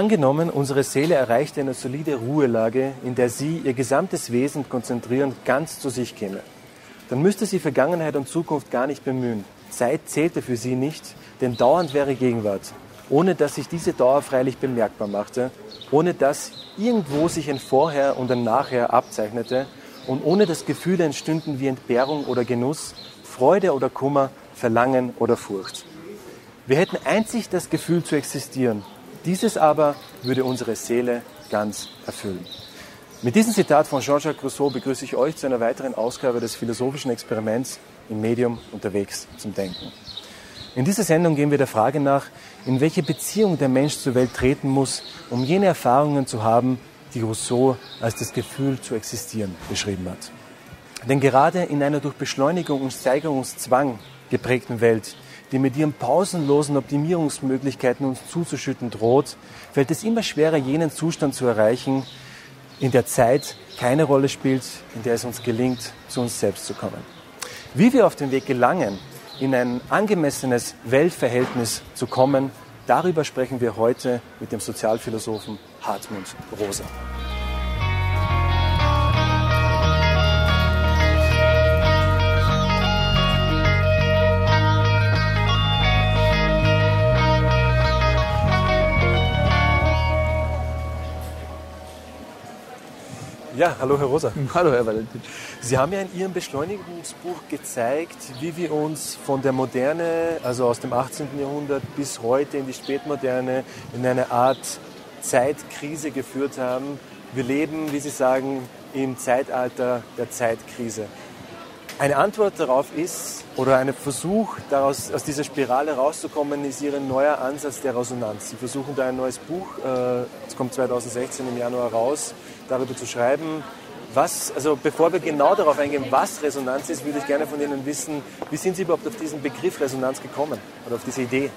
Angenommen, unsere Seele erreicht eine solide Ruhelage, in der sie ihr gesamtes Wesen konzentrierend ganz zu sich käme. Dann müsste sie Vergangenheit und Zukunft gar nicht bemühen. Zeit zählte für sie nicht, denn dauernd wäre Gegenwart, ohne dass sich diese Dauer freilich bemerkbar machte, ohne dass irgendwo sich ein Vorher und ein Nachher abzeichnete und ohne dass Gefühle entstünden wie Entbehrung oder Genuss, Freude oder Kummer, Verlangen oder Furcht. Wir hätten einzig das Gefühl zu existieren, dieses aber würde unsere Seele ganz erfüllen. Mit diesem Zitat von Jean-Jacques Rousseau begrüße ich euch zu einer weiteren Ausgabe des philosophischen Experiments im Medium unterwegs zum Denken. In dieser Sendung gehen wir der Frage nach, in welche Beziehung der Mensch zur Welt treten muss, um jene Erfahrungen zu haben, die Rousseau als das Gefühl zu existieren beschrieben hat. Denn gerade in einer durch Beschleunigung und Steigerungszwang geprägten Welt die mit ihren pausenlosen Optimierungsmöglichkeiten uns zuzuschütten droht, fällt es immer schwerer, jenen Zustand zu erreichen, in der Zeit keine Rolle spielt, in der es uns gelingt, zu uns selbst zu kommen. Wie wir auf den Weg gelangen, in ein angemessenes Weltverhältnis zu kommen, darüber sprechen wir heute mit dem Sozialphilosophen Hartmut Rosa. Ja, hallo Herr Rosa. Hallo Herr Valentin. Sie haben ja in Ihrem Beschleunigungsbuch gezeigt, wie wir uns von der Moderne, also aus dem 18. Jahrhundert bis heute in die Spätmoderne, in eine Art Zeitkrise geführt haben. Wir leben, wie Sie sagen, im Zeitalter der Zeitkrise. Eine Antwort darauf ist, oder ein Versuch, daraus, aus dieser Spirale rauszukommen, ist Ihr neuer Ansatz der Resonanz. Sie versuchen da ein neues Buch, äh, es kommt 2016 im Januar raus, darüber zu schreiben. Was, also bevor wir genau darauf eingehen, was Resonanz ist, würde ich gerne von Ihnen wissen, wie sind Sie überhaupt auf diesen Begriff Resonanz gekommen oder auf diese Idee?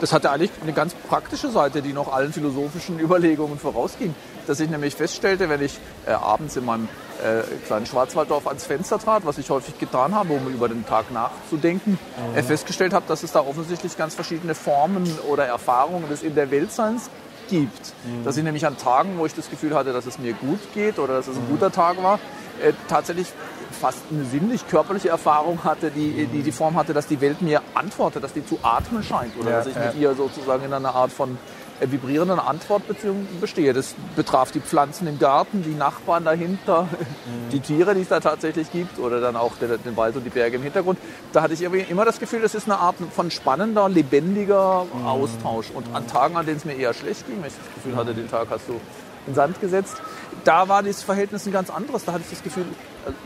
Das hatte eigentlich eine ganz praktische Seite, die noch allen philosophischen Überlegungen vorausging. Dass ich nämlich feststellte, wenn ich äh, abends in meinem äh, kleinen Schwarzwalddorf ans Fenster trat, was ich häufig getan habe, um über den Tag nachzudenken, mhm. äh, festgestellt habe, dass es da offensichtlich ganz verschiedene Formen oder Erfahrungen des In der Weltseins gibt. Mhm. Dass ich nämlich an Tagen, wo ich das Gefühl hatte, dass es mir gut geht oder dass es ein mhm. guter Tag war, äh, tatsächlich fast eine sinnlich-körperliche Erfahrung hatte, die, die die Form hatte, dass die Welt mir antwortet, dass die zu atmen scheint oder ja, dass ich ja. mit ihr sozusagen in einer Art von äh, vibrierenden Antwortbeziehung bestehe. Das betraf die Pflanzen im Garten, die Nachbarn dahinter, mhm. die Tiere, die es da tatsächlich gibt oder dann auch den, den, Wald und die Berge im Hintergrund. Da hatte ich immer das Gefühl, das ist eine Art von spannender, lebendiger mhm. Austausch. Und an Tagen, an denen es mir eher schlecht ging, wenn ich das Gefühl hatte, den Tag hast du in Sand gesetzt, da war das Verhältnis ein ganz anderes. Da hatte ich das Gefühl,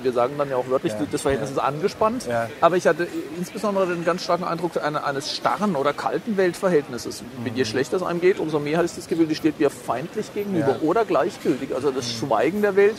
wir sagen dann ja auch wörtlich, ja, das Verhältnis ja. ist angespannt. Ja. Aber ich hatte insbesondere den ganz starken Eindruck eines starren oder kalten Weltverhältnisses. Mhm. Je schlechter es einem geht, umso mehr hatte ich das Gefühl, die steht mir feindlich gegenüber oder gleichgültig. Also das mhm. Schweigen der Welt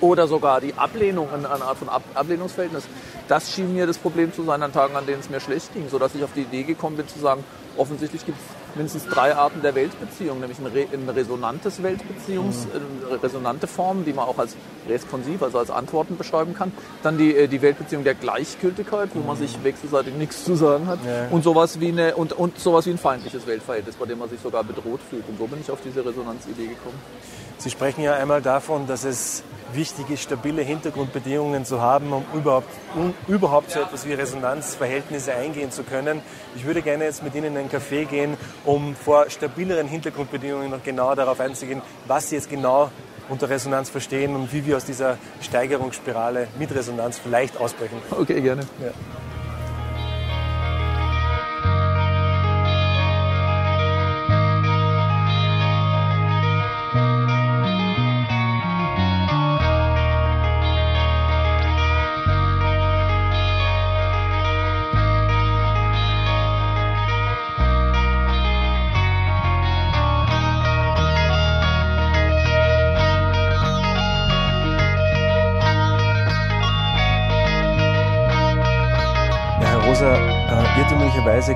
oder sogar die Ablehnung, eine Art von Ab Ablehnungsverhältnis. Das schien mir das Problem zu sein an Tagen, an denen es mir schlecht ging, sodass ich auf die Idee gekommen bin zu sagen, offensichtlich gibt es mindestens drei Arten der Weltbeziehung, nämlich ein, Re ein resonantes Weltbeziehungs, mhm. resonante Form, die man auch als responsiv, also als Antworten beschreiben kann. Dann die, äh, die Weltbeziehung der Gleichgültigkeit, wo mhm. man sich wechselseitig nichts zu sagen hat. Ja. Und sowas wie eine und, und sowas wie ein feindliches Weltverhältnis, bei dem man sich sogar bedroht fühlt. Und so bin ich auf diese Resonanzidee gekommen. Sie sprechen ja einmal davon, dass es wichtig ist, stabile Hintergrundbedingungen zu haben, um überhaupt, um überhaupt so etwas wie Resonanzverhältnisse eingehen zu können. Ich würde gerne jetzt mit Ihnen in einen Café gehen, um vor stabileren Hintergrundbedingungen noch genauer darauf einzugehen, was Sie jetzt genau unter Resonanz verstehen und wie wir aus dieser Steigerungsspirale mit Resonanz vielleicht ausbrechen. Okay, gerne. Ja.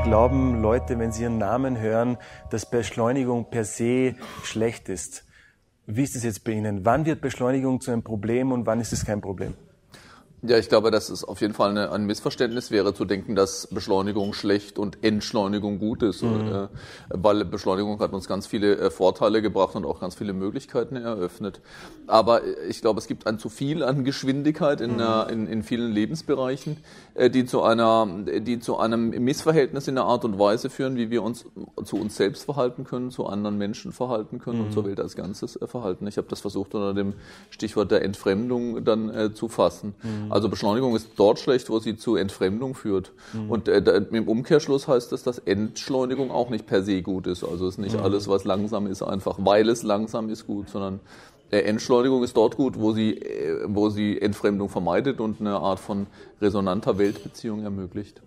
Glauben Leute, wenn sie ihren Namen hören, dass Beschleunigung per se schlecht ist. Wie ist es jetzt bei Ihnen? Wann wird Beschleunigung zu einem Problem und wann ist es kein Problem? Ja, ich glaube, dass es auf jeden Fall eine, ein Missverständnis wäre, zu denken, dass Beschleunigung schlecht und Entschleunigung gut ist. Mhm. Äh, weil Beschleunigung hat uns ganz viele äh, Vorteile gebracht und auch ganz viele Möglichkeiten eröffnet. Aber ich glaube, es gibt ein zu viel an Geschwindigkeit in, mhm. in, in vielen Lebensbereichen, äh, die zu einer, die zu einem Missverhältnis in der Art und Weise führen, wie wir uns zu uns selbst verhalten können, zu anderen Menschen verhalten können mhm. und zur Welt als Ganzes verhalten. Ich habe das versucht unter dem Stichwort der Entfremdung dann äh, zu fassen. Also Beschleunigung ist dort schlecht, wo sie zu Entfremdung führt. Mhm. Und äh, im Umkehrschluss heißt das, dass Entschleunigung auch nicht per se gut ist. Also es ist nicht mhm. alles, was langsam ist, einfach weil es langsam ist gut, sondern äh, Entschleunigung ist dort gut, wo sie, äh, wo sie Entfremdung vermeidet und eine Art von resonanter Weltbeziehung ermöglicht.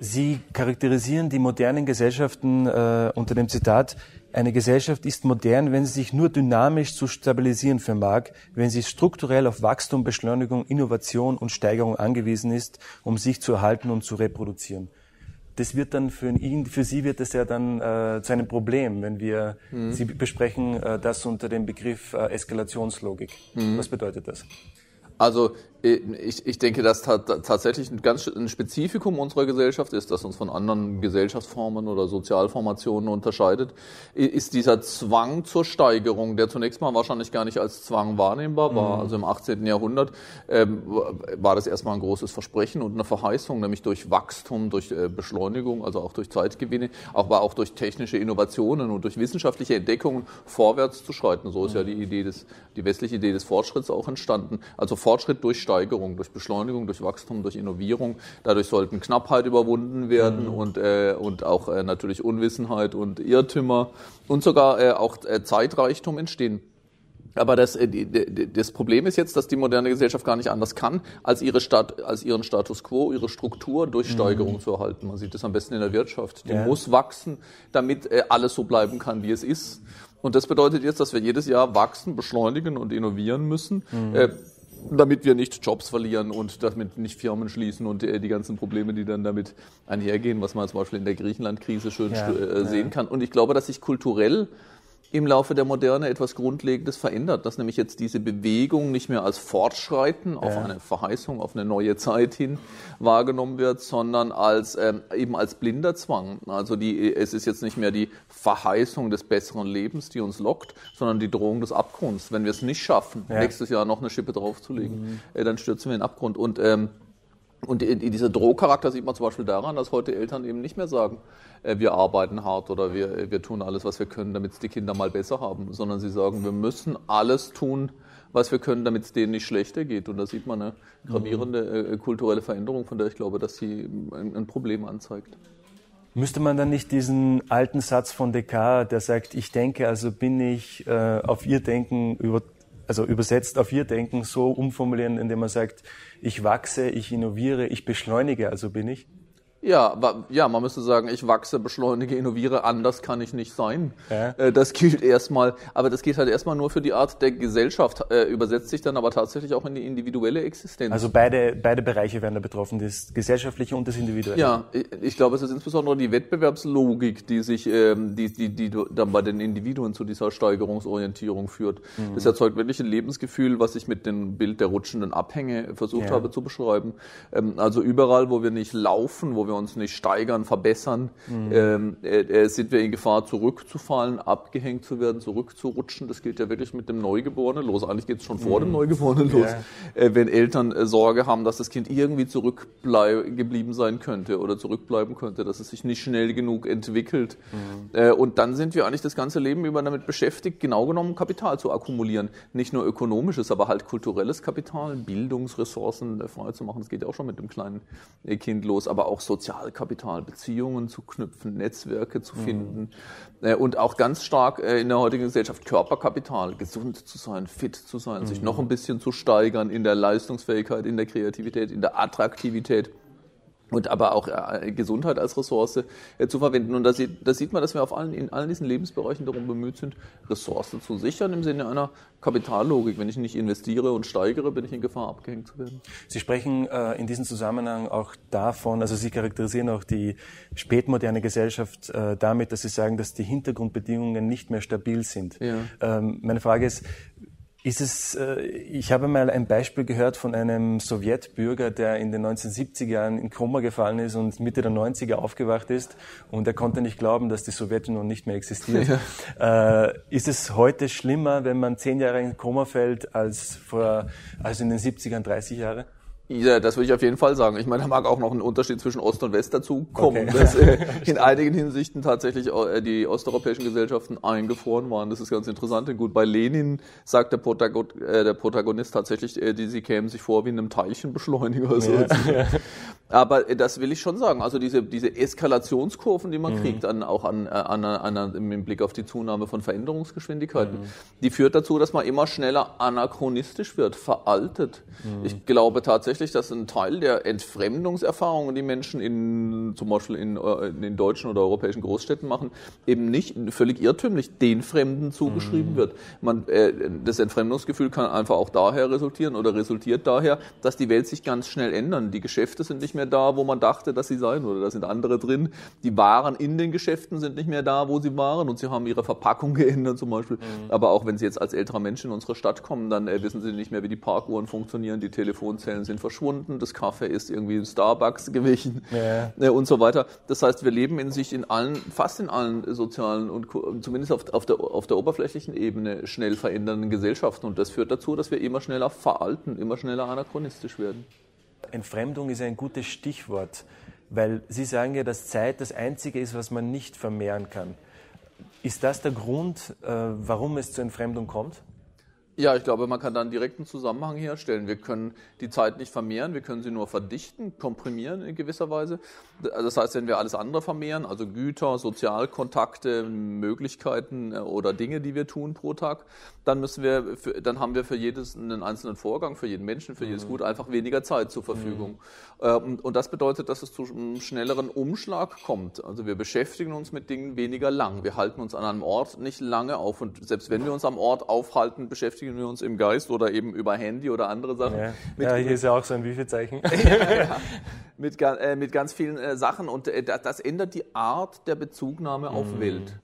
Sie charakterisieren die modernen Gesellschaften äh, unter dem Zitat, eine Gesellschaft ist modern, wenn sie sich nur dynamisch zu stabilisieren vermag, wenn sie strukturell auf Wachstum, Beschleunigung, Innovation und Steigerung angewiesen ist, um sich zu erhalten und zu reproduzieren. Das wird dann für ihn, für Sie wird das ja dann äh, zu einem Problem, wenn wir, mhm. Sie besprechen äh, das unter dem Begriff äh, Eskalationslogik. Mhm. Was bedeutet das? Also ich, ich denke, dass tatsächlich ein ganz ein Spezifikum unserer Gesellschaft ist, das uns von anderen Gesellschaftsformen oder Sozialformationen unterscheidet, ist dieser Zwang zur Steigerung, der zunächst mal wahrscheinlich gar nicht als Zwang wahrnehmbar war. Mhm. Also im 18. Jahrhundert ähm, war das erstmal ein großes Versprechen und eine Verheißung, nämlich durch Wachstum, durch äh, Beschleunigung, also auch durch Zeitgewinne, aber auch durch technische Innovationen und durch wissenschaftliche Entdeckungen vorwärts zu schreiten. So ist mhm. ja die Idee des, die westliche Idee des Fortschritts auch entstanden. Also Fortschritt durch Steigerung, durch Beschleunigung, durch Wachstum, durch Innovierung. Dadurch sollten Knappheit überwunden werden mhm. und, äh, und auch äh, natürlich Unwissenheit und Irrtümer und sogar äh, auch äh, Zeitreichtum entstehen. Aber das, äh, das Problem ist jetzt, dass die moderne Gesellschaft gar nicht anders kann, als, ihre Stat, als ihren Status quo, ihre Struktur durch mhm. Steigerung mhm. zu erhalten. Man sieht das am besten in der Wirtschaft. Die ja. muss wachsen, damit äh, alles so bleiben kann, wie es ist. Und das bedeutet jetzt, dass wir jedes Jahr wachsen, beschleunigen und innovieren müssen. Mhm. Damit wir nicht Jobs verlieren und damit nicht Firmen schließen und äh, die ganzen Probleme, die dann damit einhergehen, was man zum Beispiel in der Griechenland-Krise schön ja, äh, sehen ja. kann. Und ich glaube, dass sich kulturell im Laufe der Moderne etwas Grundlegendes verändert, dass nämlich jetzt diese Bewegung nicht mehr als Fortschreiten auf ja. eine Verheißung, auf eine neue Zeit hin wahrgenommen wird, sondern als ähm, eben als blinder Zwang. Also die, es ist jetzt nicht mehr die Verheißung des besseren Lebens, die uns lockt, sondern die Drohung des Abgrunds. Wenn wir es nicht schaffen, ja. nächstes Jahr noch eine Schippe draufzulegen, mhm. äh, dann stürzen wir in den Abgrund. Und ähm, und dieser Drohcharakter sieht man zum Beispiel daran, dass heute Eltern eben nicht mehr sagen, äh, wir arbeiten hart oder wir, wir tun alles, was wir können, damit es die Kinder mal besser haben, sondern sie sagen, wir müssen alles tun, was wir können, damit es denen nicht schlechter geht. Und da sieht man eine gravierende mhm. äh, kulturelle Veränderung, von der ich glaube, dass sie ein, ein Problem anzeigt. Müsste man dann nicht diesen alten Satz von Descartes, der sagt, ich denke, also bin ich äh, auf ihr Denken über, also übersetzt auf ihr Denken so umformulieren, indem man sagt, ich wachse, ich innoviere, ich beschleunige, also bin ich? Ja, ja, man müsste sagen, ich wachse, beschleunige, innoviere, anders kann ich nicht sein. Ja. Äh, das gilt erstmal, aber das geht halt erstmal nur für die Art der Gesellschaft, äh, übersetzt sich dann aber tatsächlich auch in die individuelle Existenz. Also beide, beide Bereiche werden da betroffen, das gesellschaftliche und das individuelle. Ja, ich glaube, es ist insbesondere die Wettbewerbslogik, die sich, ähm, die, die, die dann bei den Individuen zu dieser Steigerungsorientierung führt. Mhm. Das erzeugt wirklich ein Lebensgefühl, was ich mit dem Bild der rutschenden Abhänge versucht ja. habe zu beschreiben. Ähm, also überall, wo wir nicht laufen, wo wir wir uns nicht steigern, verbessern, mhm. ähm, äh, äh, sind wir in Gefahr, zurückzufallen, abgehängt zu werden, zurückzurutschen. Das gilt ja wirklich mit dem Neugeborenen los. Eigentlich geht es schon mhm. vor dem mhm. Neugeborenen los. Ja. Äh, wenn Eltern äh, Sorge haben, dass das Kind irgendwie zurückgeblieben sein könnte oder zurückbleiben könnte, dass es sich nicht schnell genug entwickelt. Mhm. Äh, und dann sind wir eigentlich das ganze Leben über damit beschäftigt, genau genommen Kapital zu akkumulieren. Nicht nur ökonomisches, aber halt kulturelles Kapital, Bildungsressourcen frei zu machen. Das geht ja auch schon mit dem kleinen äh, Kind los, aber auch sozial Sozialkapital, Beziehungen zu knüpfen, Netzwerke zu mhm. finden mhm. und auch ganz stark äh, in der heutigen Gesellschaft Körperkapital, gesund zu sein, fit zu sein, mhm. sich noch ein bisschen zu steigern in der Leistungsfähigkeit, in der Kreativität, in der Attraktivität und aber auch äh, Gesundheit als Ressource äh, zu verwenden. Und da sieht, da sieht man, dass wir auf allen, in allen diesen Lebensbereichen darum bemüht sind, Ressourcen zu sichern im Sinne einer Kapitallogik. Wenn ich nicht investiere und steigere, bin ich in Gefahr, abgehängt zu werden. Sie sprechen äh, in diesem Zusammenhang auch davon, also Sie charakterisieren auch die spätmoderne Gesellschaft äh, damit, dass Sie sagen, dass die Hintergrundbedingungen nicht mehr stabil sind. Ja. Ähm, meine Frage ist, Ist es, äh, ich habe mal ein Beispiel gehört von einem Sowjetbürger, der in den 1970er Jahren in Koma gefallen ist und Mitte der 90er aufgewacht ist und er konnte nicht glauben, dass die Sowjetunion nicht mehr existiert. Ja. Äh, ist es heute schlimmer, wenn man zehn Jahre in Koma fällt, als vor, als in den 70ern 30 Jahre? Ja, das würde ich auf jeden Fall sagen. Ich meine, da mag auch noch ein Unterschied zwischen Ost und West dazu kommen, okay. dass äh, in einigen Hinsichten tatsächlich äh, die osteuropäischen Gesellschaften eingefroren waren. Das ist ganz interessant. Und gut, bei Lenin sagt der, Protagon, äh, der Protagonist tatsächlich, äh, die, sie kämen sich vor wie in einem Teilchenbeschleuniger. So. Ja. Aber äh, das will ich schon sagen. Also diese, diese Eskalationskurven, die man mhm. kriegt, an, auch an, äh, an, an, an, im Blick auf die Zunahme von Veränderungsgeschwindigkeiten, mhm. die führt dazu, dass man immer schneller anachronistisch wird, veraltet. Mhm. Ich glaube tatsächlich, tatsächlich, dass ein Teil der Entfremdungserfahrungen, die Menschen in, zum Beispiel in, äh, in den deutschen oder europäischen Großstädten machen, eben nicht völlig irrtümlich den Fremden zugeschrieben mhm. wird. Man, äh, das Entfremdungsgefühl kann einfach auch daher resultieren oder resultiert daher, dass die Welt sich ganz schnell ändern. Die Geschäfte sind nicht mehr da, wo man dachte, dass sie seien, oder da sind andere drin. Die Waren in den Geschäften sind nicht mehr da, wo sie waren, und sie haben ihre Verpackung geändert zum Beispiel. Mhm. Aber auch wenn sie jetzt als älterer Mensch in unsere Stadt kommen, dann äh, wissen sie nicht mehr, wie die Parkuhren funktionieren, die Telefonzellen sind verschwunden, das Kaffee ist irgendwie in Starbucks gewichen ja. Äh, und so weiter. Das heißt, wir leben in sich in allen, fast in allen sozialen und zumindest auf, auf, der, auf der oberflächlichen Ebene schnell verändernden Gesellschaften. Und das führt dazu, dass wir immer schneller veralten, immer schneller anachronistisch werden. Entfremdung ist ein gutes Stichwort, weil Sie sagen ja, dass Zeit das Einzige ist, was man nicht vermehren kann. Ist das der Grund, äh, warum es zur Entfremdung kommt? Ja, ich glaube, man kann da einen direkten Zusammenhang herstellen. Wir können die Zeit nicht vermehren, wir können sie nur verdichten, komprimieren in gewisser Weise. Das heißt, wenn wir alles andere vermehren, also Güter, Sozialkontakte, Möglichkeiten äh, oder Dinge, die wir tun pro Tag, dann müssen wir, für, dann haben wir für jedes einen einzelnen Vorgang, für jeden Menschen, für jedes mhm. Gut einfach weniger Zeit zur Verfügung. Mhm. Und das bedeutet, dass es zu einem schnelleren Umschlag kommt. Also wir beschäftigen uns mit Dingen weniger lang. Wir halten uns an einem Ort nicht lange auf. Und selbst wenn wir uns am Ort aufhalten, beschäftigen wir uns im Geist oder eben über Handy oder andere Sachen. Ja, ja hier ist ja auch so ein Wifi-Zeichen. ja, ja. Mit, äh, mit ganz vielen äh, Sachen. Und äh, das, das ändert die Art der Bezugnahme auf mhm. Welt.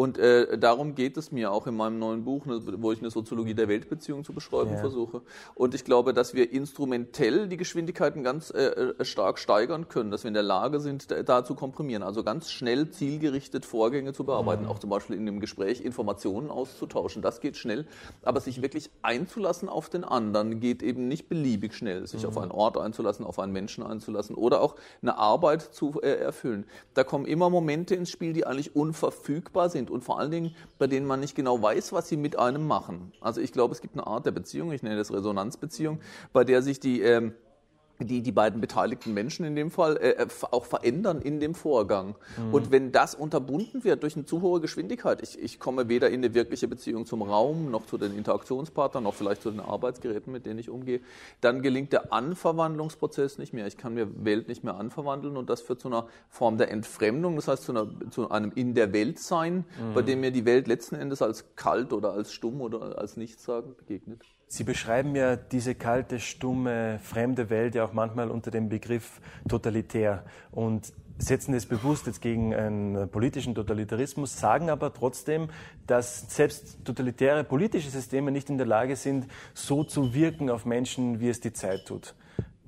Und äh, darum geht es mir auch in meinem neuen Buch, ne, wo ich eine Soziologie der Weltbeziehung zu beschreiben ja. versuche. Und ich glaube, dass wir instrumentell die Geschwindigkeiten ganz äh, äh, stark steigern können, dass wir in der Lage sind, da, da zu komprimieren, also ganz schnell zielgerichtet Vorgänge zu bearbeiten, mhm. auch zum Beispiel in dem Gespräch Informationen auszutauschen. Das geht schnell, aber sich wirklich einzulassen auf den anderen geht eben nicht beliebig schnell. Sich mhm. auf einen Ort einzulassen, auf einen Menschen einzulassen oder auch eine Arbeit zu äh, erfüllen. Da kommen immer Momente ins Spiel, die eigentlich unverfügbar sind und vor allen Dingen, bei denen man nicht genau weiß, was sie mit einem machen. Also ich glaube, es gibt eine Art der Beziehung, ich nenne das Resonanzbeziehung, bei der sich die ähm, die die beiden beteiligten Menschen in dem Fall äh, äh auch verändern in dem Vorgang. Mhm. Und wenn das unterbunden wird durch eine zu hohe Geschwindigkeit, ich, ich komme weder in eine wirkliche Beziehung zum Raum, noch zu den Interaktionspartnern, noch vielleicht zu den Arbeitsgeräten, mit denen ich umgehe, dann gelingt der Anverwandlungsprozess nicht mehr. Ich kann mir Welt nicht mehr anverwandeln und das führt zu einer Form der Entfremdung, das heißt zu, einer, zu einem in der Welt sein, mhm. bei dem mir die Welt letzten Endes als kalt oder als stumm oder als nichtssagend begegnet. Sie beschreiben ja diese kalte, stumme, fremde Welt ja auch manchmal unter dem Begriff totalitär und setzen es bewusst jetzt gegen einen politischen Totalitarismus, sagen aber trotzdem, dass selbst totalitäre politische Systeme nicht in der Lage sind, so zu wirken auf Menschen, wie es die Zeit tut.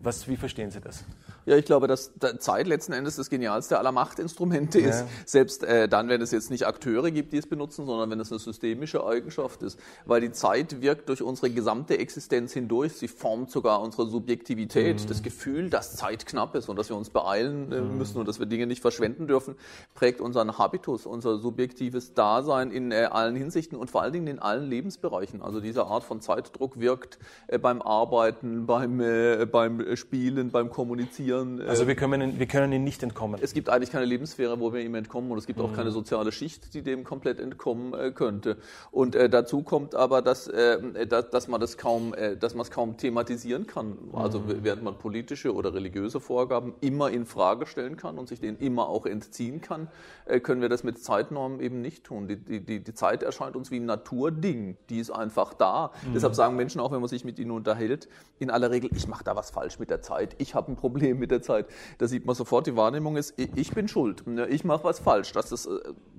Was, wie verstehen Sie das? Ja, ich glaube, dass Zeit letzten Endes das genialste aller Machtinstrumente ja. ist. Selbst äh, dann, wenn es jetzt nicht Akteure gibt, die es benutzen, sondern wenn es eine systemische Eigenschaft ist. Weil die Zeit wirkt durch unsere gesamte Existenz hindurch. Sie formt sogar unsere Subjektivität. Mhm. Das Gefühl, dass Zeit knapp ist und dass wir uns beeilen äh, mhm. müssen und dass wir Dinge nicht verschwenden dürfen, prägt unseren Habitus, unser subjektives Dasein in äh, allen Hinsichten und vor allen Dingen in allen Lebensbereichen. Also diese Art von Zeitdruck wirkt äh, beim Arbeiten, beim, äh, beim Spielen, beim Kommunizieren passieren. Also wir können, wir können ihm nicht entkommen. Es gibt eigentlich keine Lebenssphäre, wo wir ihm entkommen und es gibt mhm. auch keine soziale Schicht, die dem komplett entkommen äh, könnte. Und äh, dazu kommt aber, dass, äh, dass, dass man das kaum, äh, dass man es kaum thematisieren kann. Also mhm. während man politische oder religiöse Vorgaben immer in Frage stellen kann und sich denen immer auch entziehen kann, äh, können wir das mit Zeitnormen eben nicht tun. Die, die, die Zeit erscheint uns wie ein Naturding, die ist einfach da. Mhm. Deshalb sagen Menschen auch, wenn man sich mit ihnen unterhält, in aller Regel, ich mache da was falsch mit der Zeit, ich habe ein Problem mit der Zeit. Da sieht man sofort, die Wahrnehmung ist, ich bin schuld, ich mache was falsch. Das ist äh,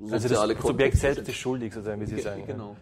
soziale Also das Subjekt selbst ist schuldig, sozusagen, wie Sie sagen. Genau.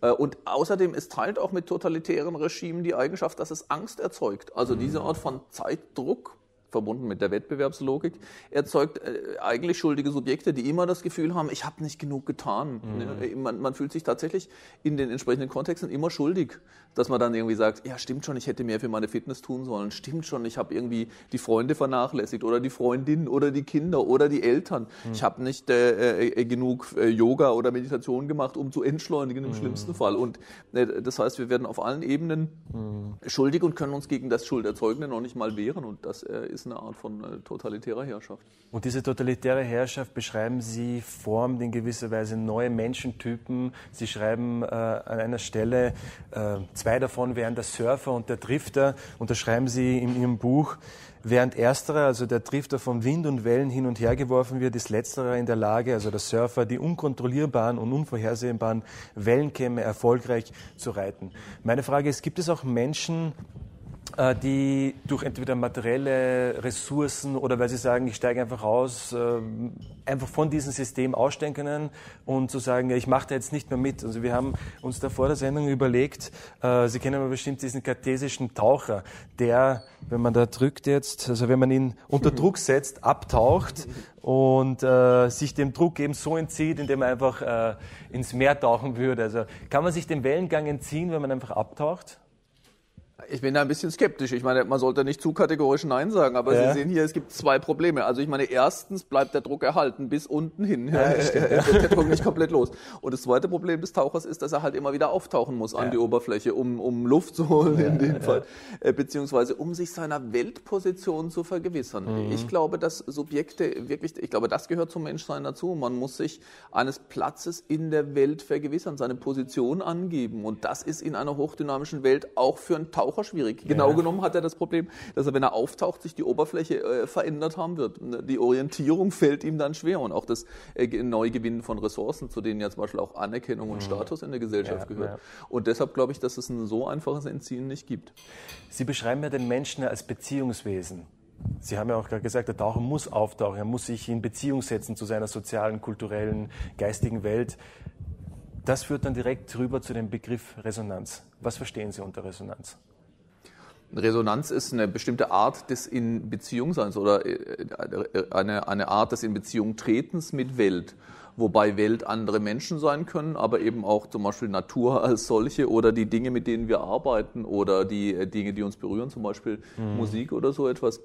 Äh, und außerdem, es teilt auch mit totalitären Regimen die Eigenschaft, dass es Angst erzeugt. Also diese Art von Zeitdruck, verbunden mit der Wettbewerbslogik, erzeugt äh, eigentlich schuldige Subjekte, die immer das Gefühl haben, ich habe nicht genug getan. Mhm. Ne? Man, man, fühlt sich tatsächlich in den entsprechenden Kontexten immer schuldig, dass man dann irgendwie sagt, ja stimmt schon, ich hätte mehr für meine Fitness tun sollen, stimmt schon, ich habe irgendwie die Freunde vernachlässigt oder die Freundin oder die Kinder oder die Eltern. Mhm. Ich habe nicht äh, äh, genug äh, Yoga oder Meditation gemacht, um zu entschleunigen im mhm. schlimmsten Fall. Und äh, das heißt, wir werden auf allen Ebenen mhm. schuldig und können uns gegen das Schulderzeugende noch nicht mal wehren und das äh, ist ist eine Art von äh, totalitärer Herrschaft. Und diese totalitäre Herrschaft beschreiben Sie, formt in gewisser Weise neue Menschentypen. Sie schreiben äh, an einer Stelle, äh, zwei davon wären der Surfer und der Drifter. Und da schreiben Sie in Ihrem Buch, Während ersterer, also der Drifter von Wind und Wellen hin und her geworfen wird, ist letzterer in der Lage, also der Surfer, die unkontrollierbaren und unvorhersehbaren Wellenkämme erfolgreich zu reiten. Meine Frage ist, gibt es auch Menschen, die durch entweder materielle Ressourcen oder weil sie sagen, ich steige einfach aus, äh, einfach von diesem System aussteigen können und zu sagen, ich mache da jetzt nicht mehr mit. Also wir haben uns da vor der Sendung überlegt, äh, Sie kennen aber bestimmt diesen kartesischen Taucher, der, wenn man da drückt jetzt, also wenn man ihn unter Druck setzt, abtaucht und äh, sich dem Druck eben so entzieht, indem er einfach äh, ins Meer tauchen würde. Also kann man sich dem Wellengang entziehen, wenn man einfach abtaucht? Ich bin da ein bisschen skeptisch. Ich meine, man sollte nicht zu kategorisch Nein sagen, aber ja. Sie sehen hier, es gibt zwei Probleme. Also ich meine, erstens bleibt der Druck erhalten bis unten hin. Ja, ja, der Druck nicht komplett los. Und das zweite Problem des Tauchers ist, dass er halt immer wieder auftauchen muss an die Oberfläche, um, um Luft zu holen in dem Fall, äh, beziehungsweise um sich seiner Weltposition zu vergewissern. Mhm. Ich glaube, dass Subjekte wirklich, ich glaube, das gehört zum Menschsein dazu. Man muss sich eines Platzes in der Welt vergewissern, seine Position angeben. Und das ist in einer hochdynamischen Welt auch für einen Taucher Taucher schwierig. Genau ja. genommen hat er das Problem, dass er, wenn er auftaucht, sich die Oberfläche äh, verändert haben wird. Die Orientierung fällt ihm dann schwer und auch das äh, Neugewinnen von Ressourcen, zu denen ja zum Beispiel auch Anerkennung und mhm. Status in der Gesellschaft ja, gehört. Ja. Und deshalb glaube ich, dass es ein so einfaches Entziehen nicht gibt. Sie beschreiben ja den Menschen als Beziehungswesen. Sie haben ja auch gerade gesagt, der Taucher muss auftauchen, er muss sich in Beziehung setzen zu seiner sozialen, kulturellen, geistigen Welt. Das führt dann direkt rüber zu dem Begriff Resonanz. Was verstehen Sie unter Resonanz? Resonanz ist eine bestimmte Art des in Beziehung Seins oder äh, eine, eine Art des in Beziehung Tretens mit Welt. Wobei Welt andere Menschen sein können, aber eben auch zum Beispiel Natur als solche oder die Dinge, mit denen wir arbeiten oder die äh, Dinge, die uns berühren, zum Beispiel mhm. Musik oder so etwas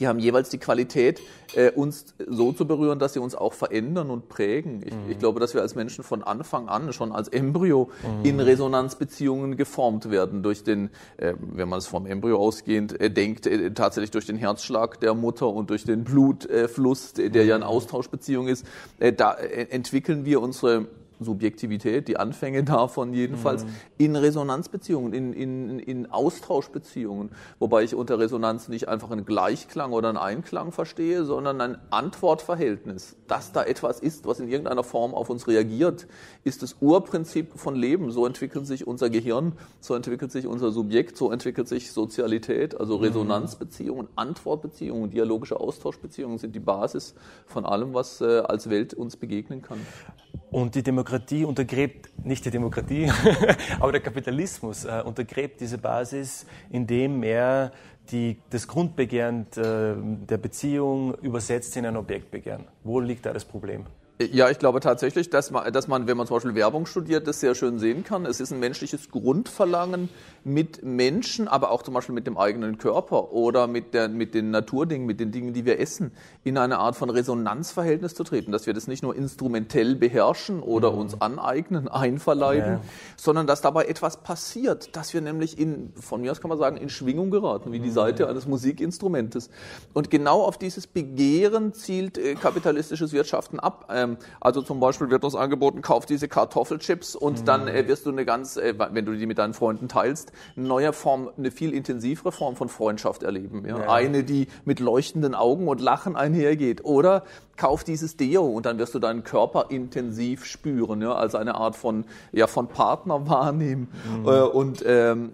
die haben jeweils die Qualität, äh, uns so zu berühren, dass sie uns auch verändern und prägen. Ich, mhm. ich glaube, dass wir als Menschen von Anfang an, schon als Embryo, mhm. in Resonanzbeziehungen geformt werden. Durch den, äh, wenn man es vom Embryo ausgehend äh, denkt, äh, tatsächlich durch den Herzschlag der Mutter und durch den Blutfluss, der mhm. ja eine Austauschbeziehung ist. Äh, da äh, entwickeln wir unsere Subjektivität, die Anfänge davon jedenfalls, mhm. in Resonanzbeziehungen, in, in, in Austauschbeziehungen. Wobei ich unter Resonanz nicht einfach einen Gleichklang oder einen Einklang verstehe, sondern ein Antwortverhältnis. Dass da etwas ist, was in irgendeiner Form auf uns reagiert, ist das Urprinzip von Leben. So entwickelt sich unser Gehirn, so entwickelt sich unser Subjekt, so entwickelt sich Sozialität, also mhm. Resonanzbeziehungen, Antwortbeziehungen, dialogische Austauschbeziehungen sind die Basis von allem, was äh, als Welt uns begegnen kann. Und die Demokratie untergräbt, nicht die Demokratie, aber der Kapitalismus äh, untergräbt diese Basis, indem er die, das Grundbegehren äh, der Beziehung übersetzt in ein Objektbegehren. Wo liegt da das Problem? Ja, ich glaube tatsächlich, dass man, dass man, wenn man zum Beispiel Werbung studiert, das sehr schön sehen kann. Es ist ein menschliches Grundverlangen, mit Menschen, aber auch zum Beispiel mit dem eigenen Körper oder mit, der, mit den Naturdingen, mit den Dingen, die wir essen, in eine Art von Resonanzverhältnis zu treten. Dass wir das nicht nur instrumentell beherrschen oder mhm. uns aneignen, einverleiben, ja. sondern dass dabei etwas passiert, dass wir nämlich in, von mir aus kann man sagen, in Schwingung geraten, wie die mhm. Seite eines Musikinstrumentes. Und genau auf dieses Begehren zielt äh, kapitalistisches Wirtschaften ab. Ähm, also zum Beispiel wird uns angeboten, kauf diese Kartoffelchips und mhm. dann äh, wirst du eine ganz, äh, wenn du die mit deinen Freunden teilst, eine neue Form, eine viel intensivere Form von Freundschaft erleben. Ja? ja. Eine, die mit leuchtenden Augen und Lachen einhergeht. Oder kauf dieses Deo und dann wirst du deinen Körper intensiv spüren, ja, also eine Art von, ja, von Partner wahrnehmen. Mhm. Äh, und ähm,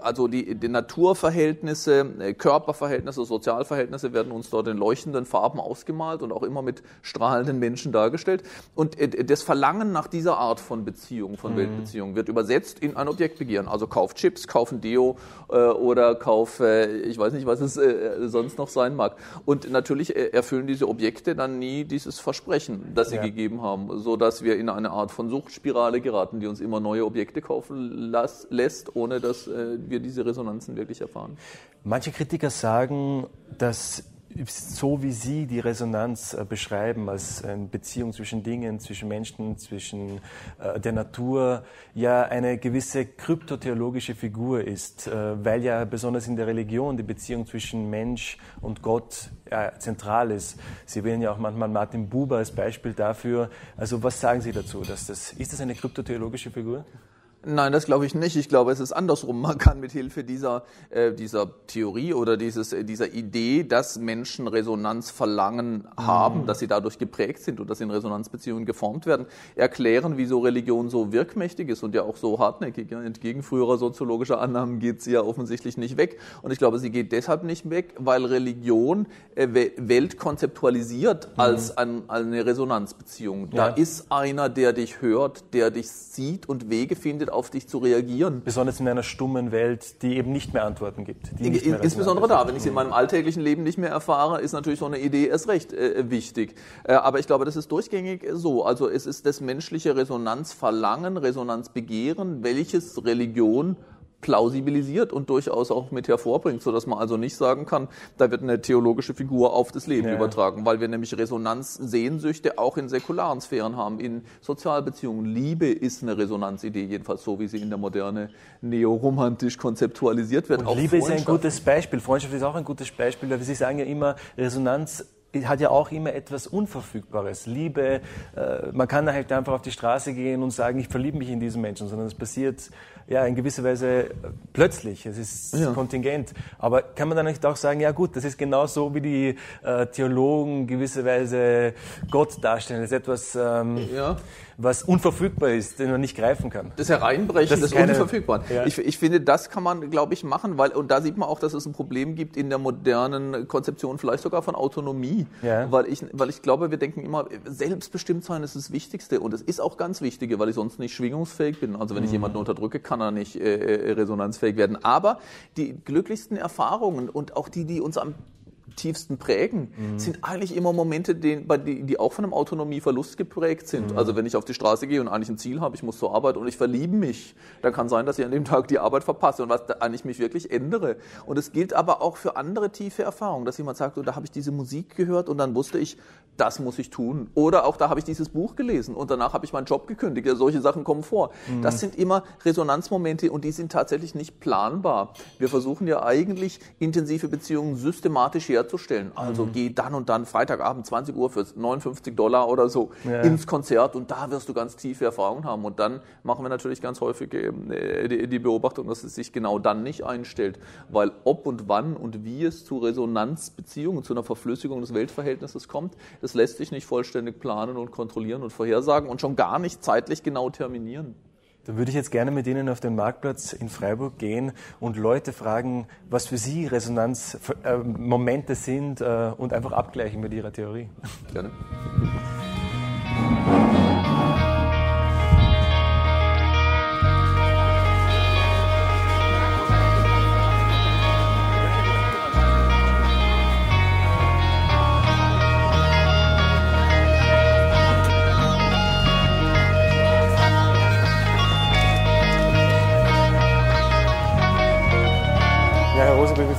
also die, die Naturverhältnisse, äh, Körperverhältnisse, Sozialverhältnisse werden uns dort in leuchtenden Farben ausgemalt und auch immer mit strahlenden Menschen dargestellt. Und äh, das Verlangen nach dieser Art von Beziehung, von mhm. Weltbeziehung, wird übersetzt in ein Objektbegehren. Also kauf Chips, kauf ein Deo äh, oder kauf, äh, ich weiß nicht, was es äh, sonst noch sein mag. Und natürlich erfüllen diese Objekte dann dann nie dieses Versprechen, das sie ja. gegeben haben, so dass wir in eine Art von Suchtspirale geraten, die uns immer neue Objekte kaufen las, lässt, ohne dass äh, wir diese Resonanzen wirklich erfahren. Manche Kritiker sagen, dass so wie Sie die Resonanz äh, beschreiben, als eine Beziehung zwischen Dingen, zwischen Menschen, zwischen äh, der Natur, ja eine gewisse kryptotheologische Figur ist, äh, weil ja besonders in der Religion die Beziehung zwischen Mensch und Gott zentral ist. Sie wählen ja auch manchmal Martin Buber als Beispiel dafür. Also was sagen Sie dazu? Dass das, ist das eine kryptotheologische Figur? Nein, das glaube ich nicht. Ich glaube, es ist andersrum. Man kann mit Hilfe dieser, äh, dieser Theorie oder dieses, äh, dieser Idee, dass Menschen Resonanzverlangen haben, mhm. dass sie dadurch geprägt sind und dass sie in Resonanzbeziehungen geformt werden, erklären, wieso Religion so wirkmächtig ist und ja auch so hartnäckig. Ja. Entgegen früherer soziologischer Annahmen geht sie ja offensichtlich nicht weg. Und ich glaube, sie geht deshalb nicht weg, weil Religion äh, Welt konzeptualisiert mhm. als ein, eine Resonanzbeziehung. Da ja. ist einer, der dich hört, der dich sieht und Wege findet, interessiert, auf dich zu reagieren. Besonders in einer stummen Welt, die eben nicht mehr Antworten gibt. Insbesondere da, wenn ich sie in meinem alltäglichen Leben nicht mehr erfahre, ist natürlich so eine Idee erst recht äh, wichtig. Äh, aber ich glaube, das ist durchgängig so. Also es ist das menschliche Resonanzverlangen, Resonanzbegehren, welches Religion plausibilisiert und durchaus auch mit hervorbringt, so dass man also nicht sagen kann, da wird eine theologische Figur auf das Leben ja. übertragen, weil wir nämlich Resonanzsehnsüchte auch in säkularen Sphären haben, in Sozialbeziehungen. Liebe ist eine Resonanzidee, jedenfalls so, wie sie in der Moderne neoromantisch konzeptualisiert wird. Und Liebe ist ein gutes Beispiel, Freundschaft ist auch ein gutes Beispiel, weil Sie sagen ja immer, Resonanz hat ja auch immer etwas Unverfügbares. Liebe, äh, man kann halt einfach auf die Straße gehen und sagen, ich verliebe mich in diesen Menschen, sondern es passiert ja in gewisser Weise plötzlich. Es ist ja. kontingent. Aber kann man dann nicht auch sagen, ja gut, das ist genau so, wie die äh, Theologen gewisserweise Gott darstellen. Das ist etwas, ähm, ja was unverfügbar ist, den man nicht greifen kann. Das Hereinbrechen des Unverfügbaren. Ja. Ich, ich finde, das kann man, glaube ich, machen, weil, und da sieht man auch, dass es ein Problem gibt in der modernen Konzeption, vielleicht sogar von Autonomie. Ja. Weil, ich, weil ich glaube, wir denken immer, selbstbestimmt sein ist das Wichtigste. Und es ist auch ganz Wichtige, weil ich sonst nicht schwingungsfähig bin. Also wenn mhm. ich jemanden unterdrücke, kann er nicht äh, äh, resonanzfähig werden. Aber die glücklichsten Erfahrungen und auch die, die uns am tiefsten prägen, mhm. sind eigentlich immer Momente, die, die, auch von einem Autonomieverlust geprägt sind. Mhm. Also wenn ich auf die Straße gehe und eigentlich ein Ziel habe, ich muss zur Arbeit und ich verliebe mich, dann kann sein, dass ich an dem Tag die Arbeit verpasse und was eigentlich mich wirklich ändere. Und es gilt aber auch für andere tiefe Erfahrungen, dass jemand sagt, oh, da habe ich diese Musik gehört und dann wusste ich, das muss ich tun. Oder auch da habe ich dieses Buch gelesen und danach habe ich meinen Job gekündigt. Ja, solche Sachen kommen vor. Mhm. Das sind immer Resonanzmomente und die sind tatsächlich nicht planbar. Wir versuchen ja eigentlich intensive Beziehungen systematisch herzustellen herzustellen. Also mhm. geh dann und dann Freitagabend 20 Uhr für 59 Dollar oder so ja. ins Konzert und da wirst du ganz tiefe Erfahrungen haben. Und dann machen wir natürlich ganz häufig äh, die Beobachtung, dass es sich genau dann nicht einstellt, weil ob und wann und wie es zu Resonanzbeziehungen, zu einer Verflüssigung des Weltverhältnisses kommt, das lässt sich nicht vollständig planen und kontrollieren und vorhersagen und schon gar nicht zeitlich genau terminieren. Dann würde ich jetzt gerne mit Ihnen auf den Marktplatz in Freiburg gehen und Leute fragen, was für Sie Resonanzmomente sind äh, und einfach abgleichen mit Ihrer Theorie. Gerne.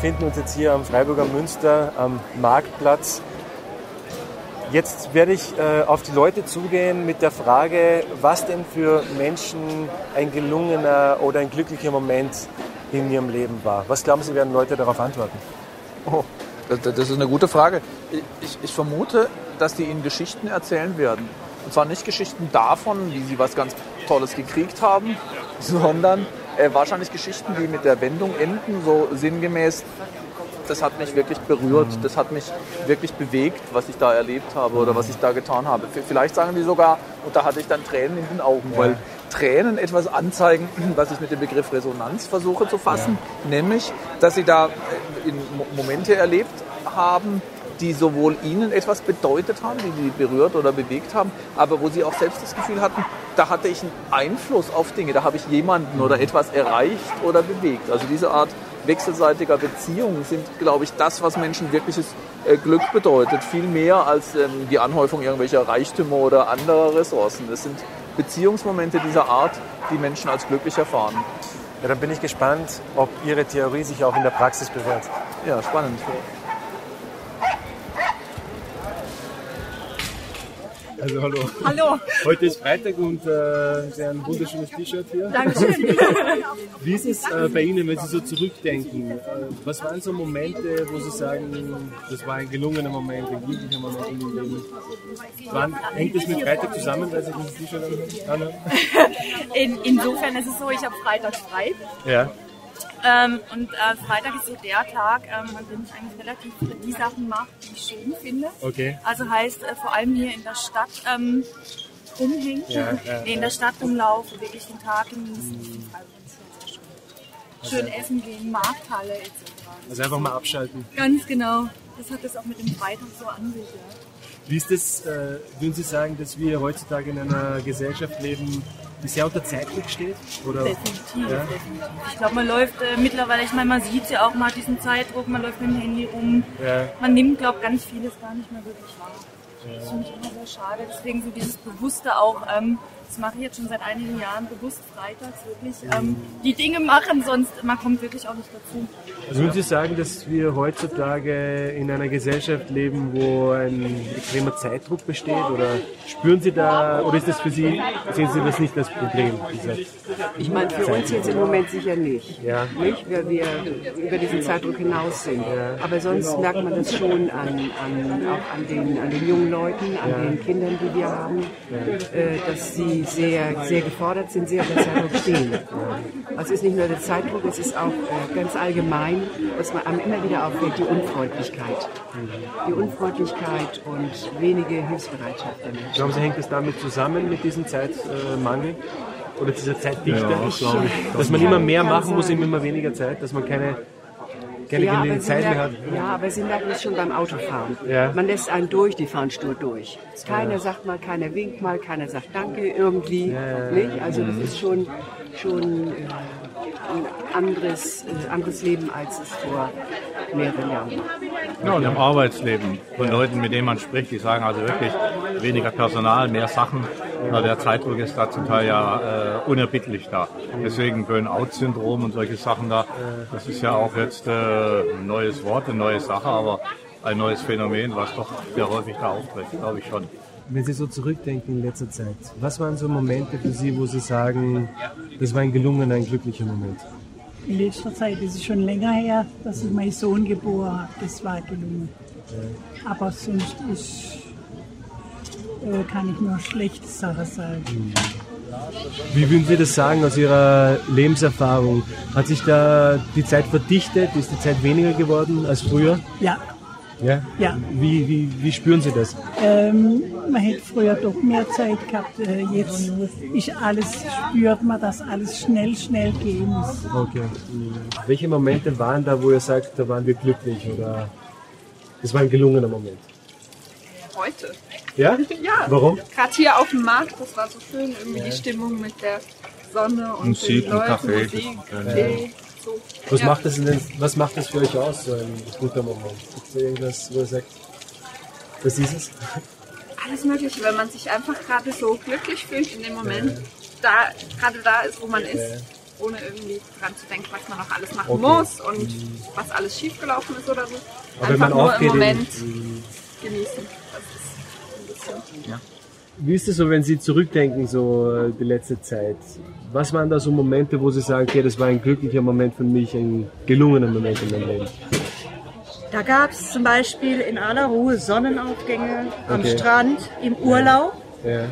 Befinden uns jetzt hier am Freiburger Münster am Marktplatz. Jetzt werde ich äh, auf die Leute zugehen mit der Frage, was denn für Menschen ein gelungener oder ein glücklicher Moment in ihrem Leben war. Was glauben Sie, werden Leute darauf antworten? Oh, das, das ist eine gute Frage. Ich, ich, vermute, dass die Ihnen Geschichten erzählen werden. Und zwar nicht Geschichten davon, wie sie was ganz Tolles gekriegt haben, sondern äh, wahrscheinlich Geschichten, die mit der Wendung enden, so sinngemäß, das hat mich wirklich berührt, das hat mich wirklich bewegt, was ich da erlebt habe oder was ich da getan habe. Vielleicht sagen die sogar, und da hatte ich dann Tränen in den Augen, weil Tränen etwas anzeigen, was ich mit dem Begriff Resonanz versuche zu fassen, nämlich, dass sie da in Momente erlebt haben, die sowohl ihnen etwas bedeutet haben, die sie berührt oder bewegt haben, aber wo sie auch selbst das Gefühl hatten, da hatte ich einen Einfluss auf Dinge, da habe ich jemanden oder etwas erreicht oder bewegt. Also diese Art wechselseitiger Beziehungen sind, glaube ich, das, was Menschen wirkliches äh, Glück bedeutet. Viel mehr als ähm, die Anhäufung irgendwelcher Reichtümer oder anderer Ressourcen. Es sind Beziehungsmomente dieser Art, die Menschen als glücklich erfahren. Ja, dann bin ich gespannt, ob Ihre Theorie sich auch in der Praxis bewährt. Ja, spannend. Also hallo. Hallo. Heute ist Freitag und äh, Sie haben ein wunderschönes T-Shirt hier. Dankeschön. Wie ist es äh, bei Ihnen, wenn Sie so zurückdenken? Äh, was waren so Momente, wo Sie sagen, das war ein gelungener Moment, ein glücklicher Moment in Ihrem Leben? Wann, hängt das mit Freitag zusammen, weil Sie dieses T-Shirt anhaben? In, insofern ist es so, ich habe Freitag frei. Ja. Ähm, und äh, Freitag ist so der Tag, ähm, an dem ich eigentlich relativ die Sachen mache, die ich schön finde. Okay. Also heißt äh, vor allem hier in der Stadt ähm, rumhängen, Ja, ja, nee, in der Stadt rumlaufen, wirklich den Tag genießen. Sehr, sehr schön. Essen gehen, Markthalle etc. Also einfach mal abschalten. Ganz genau. Das hat das auch mit dem Freitag so an sich. Ja. Wie ist das, äh, würden Sie sagen, dass wir heutzutage in einer Gesellschaft leben, sehr unter Zeitdruck steht? Oder? Definitiv, Ja. definitiv. Ich glaube, man läuft äh, mittlerweile, ich meine, man sieht ja auch mal, diesen Zeitdruck, man läuft mit dem Handy rum. Ja. Man nimmt, glaube ich, ganz vieles gar nicht mehr wirklich wahr. Das finde ich immer sehr schade. Deswegen so dieses Bewusste auch, ähm, das mache ich jetzt schon seit einigen Jahren, bewusst freitags wirklich ähm, die Dinge machen, sonst man kommt wirklich auch nicht dazu. Also würden Sie sagen, dass wir heutzutage in einer Gesellschaft leben, wo ein extremer Zeitdruck besteht? Oder spüren Sie da, oder ist das für Sie, sehen Sie das nicht als Problem? Ich meine, für uns jetzt im Moment sicher nicht. Ja. Nicht, weil wir über diesen Zeitdruck hinaus sind. Aber sonst merkt man das schon an, an, auch an den, an den jungen Leuten, an den Kindern, die wir haben, äh, dass sie sehr, sehr gefordert sind, sehr unter Zeitdruck stehen. Also es ist nicht nur der Zeitdruck, es ist auch äh, ganz allgemein, was man einem immer wieder auffällt, die Unfreundlichkeit. Die Unfreundlichkeit und wenige Hilfsbereitschaft der Menschen. Glauben Sie, hängt das damit zusammen, mit diesem Zeitmangel? Oder dieser Zeitdichte? glaube dass man immer mehr machen muss, immer weniger Zeit, dass man keine, keine Ja, aber, genügend Sie Zeit mehr hat. merken, ja, aber Sie merken es schon beim Autofahren. Ja. Man lässt einen durch, die fahren stur durch. Keiner sagt mal, keiner winkt mal, keiner sagt Danke irgendwie. Nicht? Also das ist schon, schon äh, ein anderes, äh, anderes Leben, als es vor mehreren Jahren war. Ja, und im Arbeitsleben von Leuten, mit denen man spricht, die sagen also wirklich weniger Personal, mehr Sachen. Na, der Zeitdruck ist da zum Teil ja äh, unerbittlich da. Deswegen Burnout-Syndrom und solche Sachen da, das ist ja auch jetzt äh, ein neues Wort, eine neue Sache, aber ein neues Phänomen, was doch sehr häufig da auftritt, glaube ich schon. Wenn Sie so zurückdenken in letzter Zeit, was waren so Momente für Sie, wo Sie sagen, das war ein gelungener, ein glücklicher Moment? In letzter Zeit ist es schon länger her, dass ich meinen Sohn geboren habe. Das war gelungen. Aber sonst ist, kann ich nur schlechte Sachen sagen. Wie würden Sie das sagen aus Ihrer Lebenserfahrung? Hat sich da die Zeit verdichtet? Ist die Zeit weniger geworden als früher? Ja, Ja? Ja. Wie, wie, wie spüren Sie das? ähm, man hätte früher doch mehr Zeit gehabt. Äh, jetzt ist alles, spürt man, dass alles schnell, schnell gehen muss. Okay. Welche Momente waren da, wo ihr sagt, da waren wir glücklich oder das war ein gelungener Moment? Heute. Ja? Ja. Warum? Gerade hier auf dem Markt, das war so schön, irgendwie die Stimmung mit der Sonne und Musik den und Leuten, Kaffee. Musik, Tee, so. Was ja. macht das denn, was macht das für euch aus, so ein guter Moment? Gibt es irgendwas, wo ihr sagt, das ist es? Alles Mögliche, wenn man sich einfach gerade so glücklich fühlt in dem Moment, da gerade da ist, wo man ist, ohne irgendwie dran zu denken, was man noch alles machen Okay. muss und was alles schiefgelaufen ist oder so. Aber wenn einfach man nur im Moment genießen. Bisschen. Wie ist es so, wenn Sie zurückdenken, so äh, die letzte Zeit? Was waren da so Momente, wo Sie sagen, okay, das war ein glücklicher Moment für mich, ein gelungener Moment in meinem Leben? Da gab es zum Beispiel in aller Ruhe Sonnenaufgänge am Okay. Strand, im Urlaub, Ja,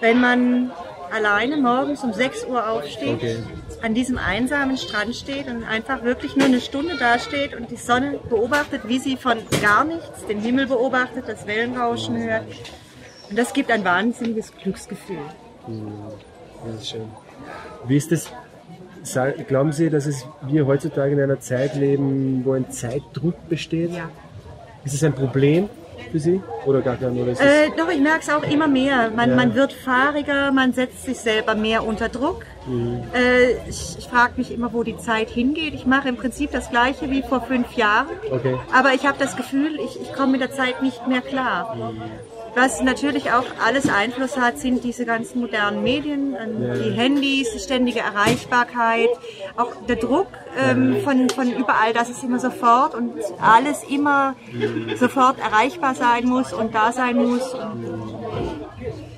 wenn man alleine morgens um 6 Uhr aufsteht okay. an diesem einsamen Strand steht und einfach wirklich nur eine Stunde da steht und die Sonne beobachtet, wie sie von gar nichts den Himmel beobachtet, das Wellenrauschen hört. Und das gibt ein wahnsinniges Glücksgefühl. Das ist schön. Wie ist das? Glauben Sie, dass es wir heutzutage in einer Zeit leben, wo ein Zeitdruck besteht? Ja. Ist es ein Problem für Sie? Oder gar kein? Oder Äh, doch, ich merke es auch immer mehr. Man, Ja. man wird fahriger, man setzt sich selber mehr unter Druck. Mhm. Äh, ich ich frage mich immer, wo die Zeit hingeht. Ich mache im Prinzip das Gleiche wie vor fünf Jahren. okay. Aber ich habe das Gefühl, ich, ich komme mit der Zeit nicht mehr klar. Was natürlich auch alles Einfluss hat, sind diese ganzen modernen Medien, ähm, die Handys, die ständige Erreichbarkeit, auch der Druck ähm, von, von überall, dass es immer sofort und alles immer sofort erreichbar sein muss und da sein muss.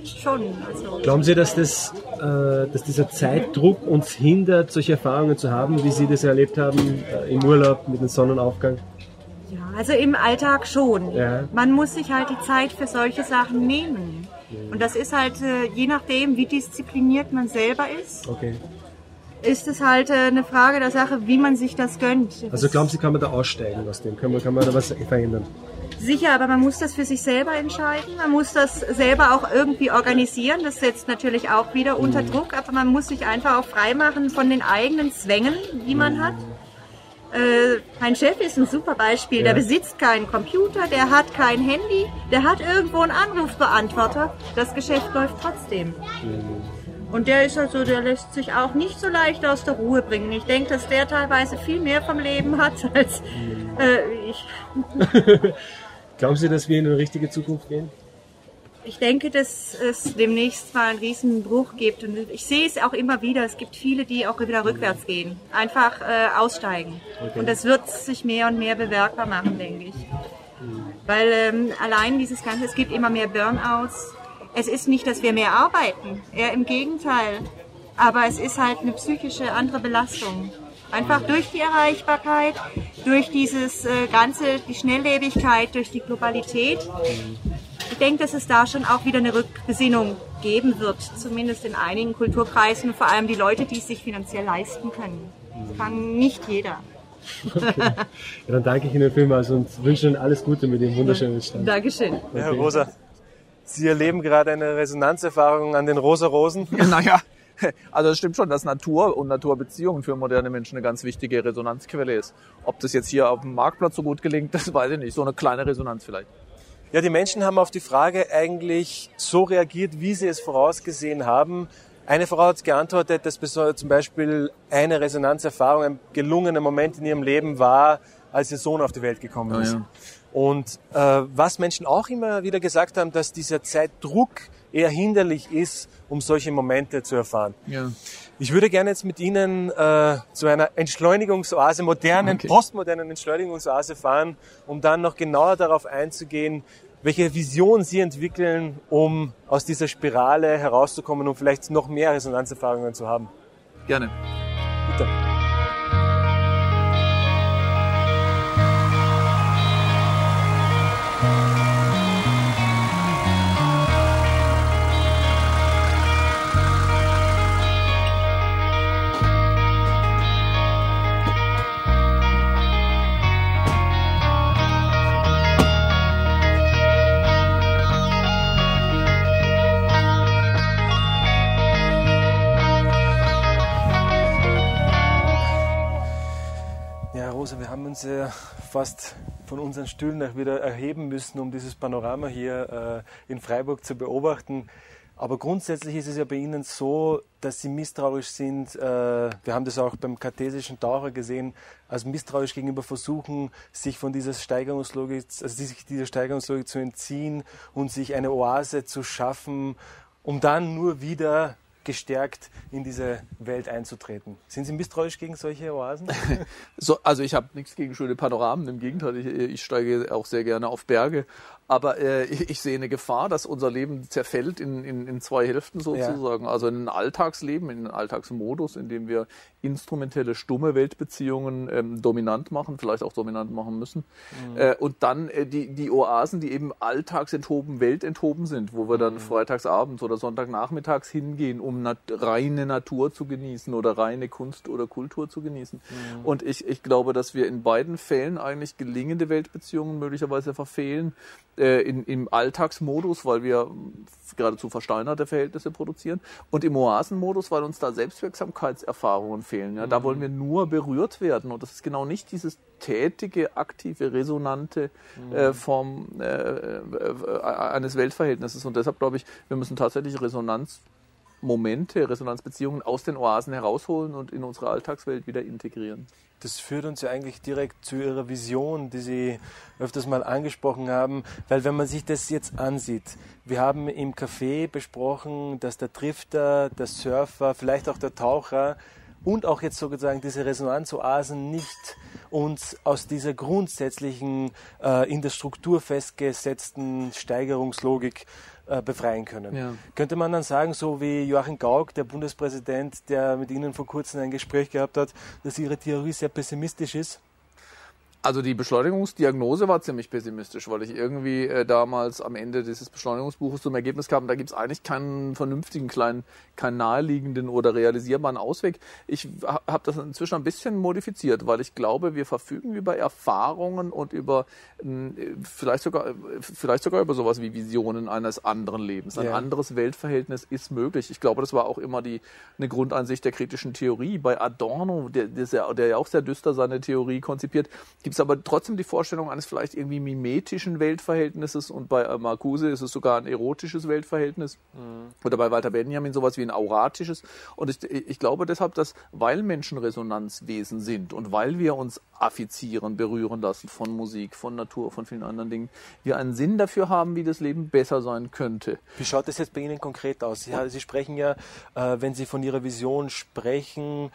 Schon, also. Glauben Sie, dass, das, äh, dass dieser Zeitdruck uns hindert, solche Erfahrungen zu haben, wie Sie das erlebt haben äh, im Urlaub mit dem Sonnenaufgang? Also im Alltag schon. Ja. Man muss sich halt die Zeit für solche Sachen nehmen. Und das ist halt, äh, je nachdem, wie diszipliniert man selber ist, Okay. ist es halt äh, eine Frage der Sache, wie man sich das gönnt. Also glauben Sie, kann man da aussteigen aus dem? Kann man, kann man da was verändern? Sicher, aber man muss das für sich selber entscheiden. Man muss das selber auch irgendwie organisieren. Das setzt natürlich auch wieder unter Druck, aber man muss sich einfach auch freimachen von den eigenen Zwängen, die man hat. Äh, mein Chef ist ein super Beispiel. Ja. Der besitzt keinen Computer, der hat kein Handy, der hat irgendwo einen Anrufbeantworter. Das Geschäft läuft trotzdem. Und der ist also, der lässt sich auch nicht so leicht aus der Ruhe bringen. Ich denke, dass der teilweise viel mehr vom Leben hat als äh, ich. Glauben Sie, dass wir in eine richtige Zukunft gehen? Ich denke, dass es demnächst mal einen riesen Bruch gibt. Und ich sehe es auch immer wieder. Es gibt viele, die auch wieder rückwärts gehen. Einfach äh, aussteigen. Und das wird sich mehr und mehr bemerkbar machen, denke ich. Weil ähm, allein dieses Ganze, es gibt immer mehr Burnouts. Es ist nicht, dass wir mehr arbeiten. Eher im Gegenteil. Aber es ist halt eine psychische andere Belastung. Einfach durch die Erreichbarkeit, durch dieses äh, ganze, die Schnelllebigkeit, durch die Globalität. Ich denke, dass es da schon auch wieder eine Rückbesinnung geben wird, zumindest in einigen Kulturkreisen, vor allem die Leute, die es sich finanziell leisten können. Das kann nicht jeder. Ja, dann danke ich Ihnen vielmals und wünsche Ihnen alles Gute mit dem wunderschönen Stand. Dankeschön. Ja, Herr Rosa, Sie erleben gerade eine Resonanzerfahrung an den Rosa Rosen. Naja, also es stimmt schon, dass Natur und Naturbeziehungen für moderne Menschen eine ganz wichtige Resonanzquelle ist. Ob das jetzt hier auf dem Marktplatz so gut gelingt, das weiß ich nicht. So eine kleine Resonanz vielleicht. Ja, die Menschen haben auf die Frage eigentlich so reagiert, wie sie es vorausgesehen haben. Eine Frau hat geantwortet, dass besonders zum Beispiel eine Resonanzerfahrung, ein gelungener Moment in ihrem Leben war, als ihr Sohn auf die Welt gekommen Ja, ist. ja. Und äh, was Menschen auch immer wieder gesagt haben, dass dieser Zeitdruck eher hinderlich ist, um solche Momente zu erfahren. Ja. Ich würde gerne jetzt mit Ihnen äh, zu einer Entschleunigungsoase, modernen, Okay. postmodernen Entschleunigungsoase fahren, um dann noch genauer darauf einzugehen, welche Vision Sie entwickeln, um aus dieser Spirale herauszukommen und vielleicht noch mehr Resonanzerfahrungen zu haben. Gerne. Bitte. Fast von unseren Stühlen auch wieder erheben müssen, um dieses Panorama hier äh, in Freiburg zu beobachten. Aber grundsätzlich ist es ja bei Ihnen so, dass Sie misstrauisch sind. Äh, wir haben das auch beim kartesischen Taucher gesehen, als misstrauisch gegenüber versuchen, sich von dieser Steigerungslogik, also sich dieser Steigerungslogik zu entziehen und sich eine Oase zu schaffen, um dann nur wieder gestärkt in diese Welt einzutreten. Sind Sie misstrauisch gegen solche Oasen? So, also ich habe nichts gegen schöne Panoramen, im Gegenteil, ich, ich steige auch sehr gerne auf Berge. Aber äh, ich, ich sehe eine Gefahr, dass unser Leben zerfällt in, in, in zwei Hälften sozusagen. Also in ein Alltagsleben, in einen Alltagsmodus, in dem wir instrumentelle, stumme Weltbeziehungen ähm, dominant machen, vielleicht auch dominant machen müssen. Äh, und dann äh, die, die Oasen, die eben alltagsenthoben, weltenthoben sind, wo wir dann freitagsabends oder sonntagnachmittags hingehen, um nat reine Natur zu genießen oder reine Kunst oder Kultur zu genießen. Und ich, ich glaube, dass wir in beiden Fällen eigentlich gelingende Weltbeziehungen möglicherweise verfehlen, äh, in, im Alltagsmodus, weil wir geradezu versteinerte Verhältnisse produzieren und im Oasenmodus, weil uns da Selbstwirksamkeitserfahrungen fehlen. Ja, Da wollen wir nur berührt werden und das ist genau nicht dieses tätige, aktive, resonante äh, Form äh, äh, eines Weltverhältnisses und deshalb glaube ich, wir müssen tatsächlich Resonanzmomente, Resonanzbeziehungen aus den Oasen herausholen und in unsere Alltagswelt wieder integrieren. Das führt uns ja eigentlich direkt zu Ihrer Vision, die Sie öfters mal angesprochen haben, weil wenn man sich das jetzt ansieht, wir haben im Café besprochen, dass der Drifter, der Surfer, vielleicht auch der Taucher und auch jetzt sozusagen diese Resonanzoasen nicht uns aus dieser grundsätzlichen, äh, in der Struktur festgesetzten Steigerungslogik äh, befreien können. Ja. Könnte man dann sagen, so wie Joachim Gauck, der Bundespräsident, der mit Ihnen vor kurzem ein Gespräch gehabt hat, dass Ihre Theorie sehr pessimistisch ist? Also die Beschleunigungsdiagnose war ziemlich pessimistisch, weil ich irgendwie äh, damals am Ende dieses Beschleunigungsbuches zum Ergebnis kam, da gibt es eigentlich keinen vernünftigen, kleinen, keinen naheliegenden oder realisierbaren Ausweg. Ich ha habe das inzwischen ein bisschen modifiziert, weil ich glaube, wir verfügen über Erfahrungen und über vielleicht sogar vielleicht sogar über sowas wie Visionen eines anderen Lebens. Ein Ja. anderes Weltverhältnis ist möglich. Ich glaube, das war auch immer die eine Grundeinsicht der kritischen Theorie. Bei Adorno, der, der, der ja auch sehr düster seine Theorie konzipiert, gibt es aber trotzdem die Vorstellung eines vielleicht irgendwie mimetischen Weltverhältnisses und bei äh, Marcuse ist es sogar ein erotisches Weltverhältnis. Oder bei Walter Benjamin sowas wie ein auratisches. Und ich, ich glaube deshalb, dass weil Menschen Resonanzwesen sind und weil wir uns affizieren, berühren lassen von Musik, von Natur, von vielen anderen Dingen, wir einen Sinn dafür haben, wie das Leben besser sein könnte. Wie schaut das jetzt bei Ihnen konkret aus? Sie, Sie sprechen ja, äh, wenn Sie von Ihrer Vision sprechen,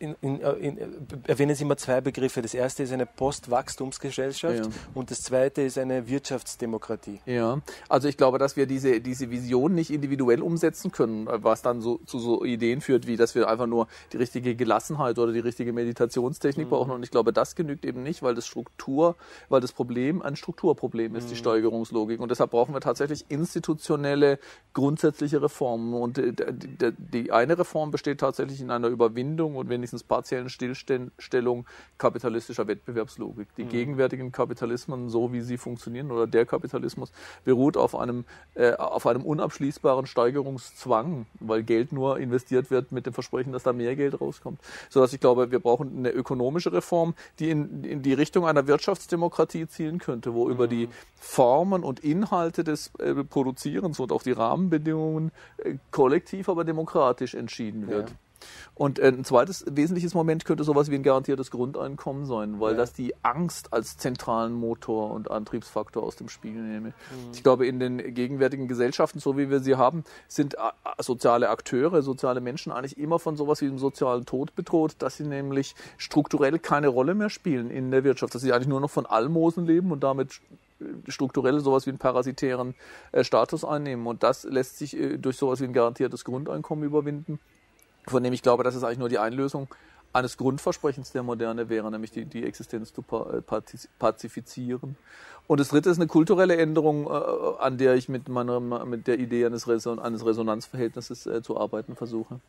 in, in, äh, in, äh, erwähnen Sie immer zwei Begriffe. Das erste ist eine Postwachstumsgesellschaft Ja. und das zweite ist eine Wirtschaftsdemokratie. Ja, also ich glaube, dass wir diese, diese Vision nicht individuell umsetzen können, was dann so zu so Ideen führt, wie dass wir einfach nur die richtige Gelassenheit oder die richtige Meditationstechnik brauchen. Und ich glaube, das genügt eben nicht, weil das Struktur, weil das Problem ein Strukturproblem ist, die Steuerungslogik. Und deshalb brauchen wir tatsächlich institutionelle, grundsätzliche Reformen. Und äh, die, die eine Reform besteht tatsächlich in einer Überwindung und wenigstens partiellen Stillstellung kapitalistischer Wettbewerbslogik. Die gegenwärtigen Kapitalismen, so wie sie funktionieren, oder der Kapitalismus, beruht auf einem, äh, auf einem unabschließbaren Steigerungszwang, weil Geld nur investiert wird mit dem Versprechen, dass da mehr Geld rauskommt. Sodass ich glaube, wir brauchen eine ökonomische Reform, die in, in die Richtung einer Wirtschaftsdemokratie zielen könnte, wo über die Formen und Inhalte des äh, Produzierens und auch die Rahmenbedingungen äh, kollektiv, aber demokratisch entschieden wird. Ja. Und äh, ein zweites wesentliches Moment könnte sowas wie ein garantiertes Grundeinkommen sein, weil das die Angst als zentralen Motor und Antriebsfaktor aus dem Spiel nehme. Ich glaube, in den gegenwärtigen Gesellschaften, so wie wir sie haben, sind äh, soziale Akteure, soziale Menschen eigentlich immer von sowas wie dem sozialen Tod bedroht, dass sie nämlich strukturell keine Rolle mehr spielen in der Wirtschaft, dass sie eigentlich nur noch von Almosen leben und damit äh, strukturell sowas wie einen parasitären äh, Status einnehmen. Und das lässt sich äh, durch sowas wie ein garantiertes Grundeinkommen überwinden von dem ich glaube, dass es eigentlich nur die Einlösung eines Grundversprechens der Moderne wäre, nämlich die, die Existenz zu pa- äh, pazifizieren. Und das dritte ist eine kulturelle Änderung, äh, an der ich mit meiner, mit der Idee eines, Reson eines Resonanzverhältnisses äh, zu arbeiten versuche.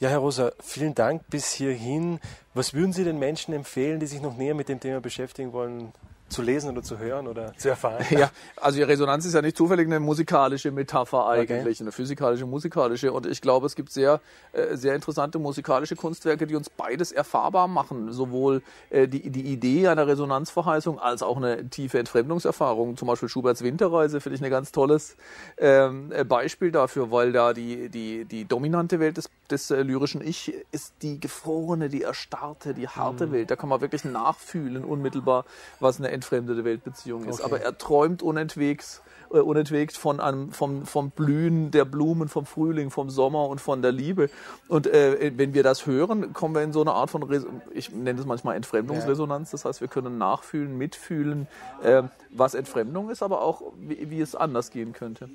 Ja, Herr Rosa, vielen Dank bis hierhin. Was würden Sie den Menschen empfehlen, die sich noch näher mit dem Thema beschäftigen wollen, zu lesen oder zu hören oder zu erfahren? Ja, also die Resonanz ist ja nicht zufällig eine musikalische Metapher eigentlich, eine physikalische, musikalische. Und ich glaube, es gibt sehr, äh, sehr interessante musikalische Kunstwerke, die uns beides erfahrbar machen. Sowohl äh, die, die Idee einer Resonanzverheißung als auch eine tiefe Entfremdungserfahrung. Zum Beispiel Schuberts Winterreise finde ich ein ganz tolles ähm, äh, Beispiel dafür, weil da die, die, die dominante Welt des, des äh, lyrischen Ich ist die gefrorene, die erstarrte, die harte Welt. Da kann man wirklich nachfühlen unmittelbar, was eine entfremdete Weltbeziehung ist. Okay. Aber er träumt unentwegs äh, unentwegt von einem, vom, vom Blühen der Blumen, vom Frühling, vom Sommer und von der Liebe. Und äh, wenn wir das hören, kommen wir in so eine Art von, Res ich nenne es manchmal Entfremdungsresonanz. Das heißt, wir können nachfühlen, mitfühlen, äh, was Entfremdung ist, aber auch wie, wie es anders gehen könnte.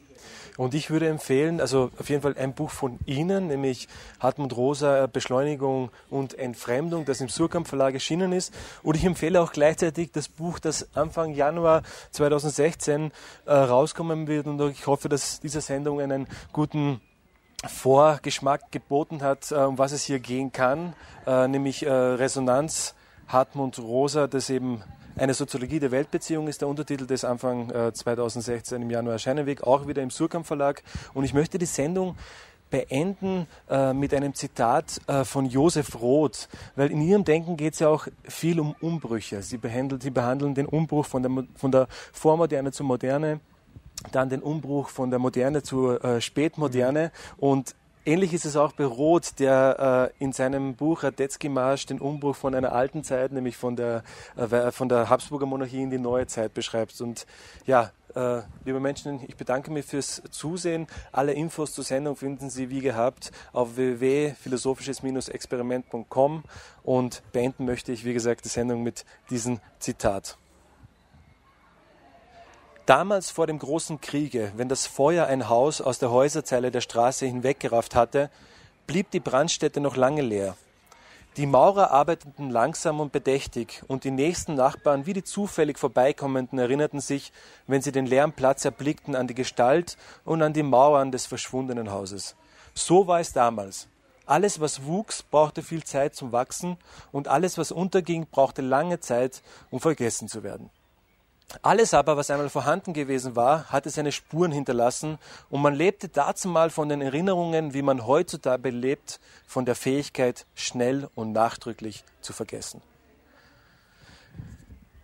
Und ich würde empfehlen, also auf jeden Fall ein Buch von Ihnen, nämlich Hartmut Rosa, Beschleunigung und Entfremdung, das im Surkamp Verlag erschienen ist. Und ich empfehle auch gleichzeitig das Buch, das Anfang Januar 2016 äh, rauskommen wird. Und ich hoffe, dass diese Sendung einen guten Vorgeschmack geboten hat, äh, um was es hier gehen kann, äh, nämlich äh, Resonanz Hartmut Rosa, das eben eine Soziologie der Weltbeziehung ist der Untertitel des Anfang äh, 2016 im Januar erscheinen wird, auch wieder im Surkamp Verlag. Und ich möchte die Sendung beenden äh, mit einem Zitat äh, von Josef Roth, weil in ihrem Denken geht es ja auch viel um Umbrüche. Sie, behandelt, sie behandeln den Umbruch von der, von der Vormoderne zur Moderne, dann den Umbruch von der Moderne zur äh, Spätmoderne. Und Ähnlich ist es auch bei Roth, der äh, in seinem Buch Radetzky Marsch den Umbruch von einer alten Zeit, nämlich von der, äh, von der Habsburger Monarchie in die neue Zeit beschreibt. Und ja, äh, liebe Menschen, ich bedanke mich fürs Zusehen. Alle Infos zur Sendung finden Sie wie gehabt auf www.philosophisches-experiment.com und beenden möchte ich, wie gesagt, die Sendung mit diesem Zitat. Damals vor dem großen Kriege, wenn das Feuer ein Haus aus der Häuserzeile der Straße hinweggerafft hatte, blieb die Brandstätte noch lange leer. Die Maurer arbeiteten langsam und bedächtig, und die nächsten Nachbarn wie die zufällig Vorbeikommenden erinnerten sich, wenn sie den leeren Platz erblickten, an die Gestalt und an die Mauern des verschwundenen Hauses. So war es damals. Alles, was wuchs, brauchte viel Zeit zum Wachsen, und alles, was unterging, brauchte lange Zeit, um vergessen zu werden. Alles aber, was einmal vorhanden gewesen war, hatte seine Spuren hinterlassen und man lebte dazumal von den Erinnerungen, wie man heutzutage lebt, von der Fähigkeit, schnell und nachdrücklich zu vergessen.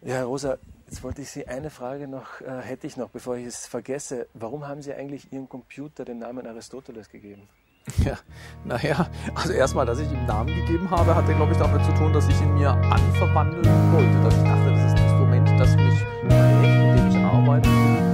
Ja, Rosa, jetzt wollte ich Sie eine Frage noch, äh, hätte ich noch, bevor ich es vergesse. Warum haben Sie eigentlich Ihrem Computer den Namen Aristoteles gegeben? Ja, naja, also erstmal, dass ich ihm Namen gegeben habe, hatte, glaube ich, damit zu tun, dass ich ihn mir anverwandeln wollte. Dass ich dachte, das mich prägt, mit dem ich arbeite.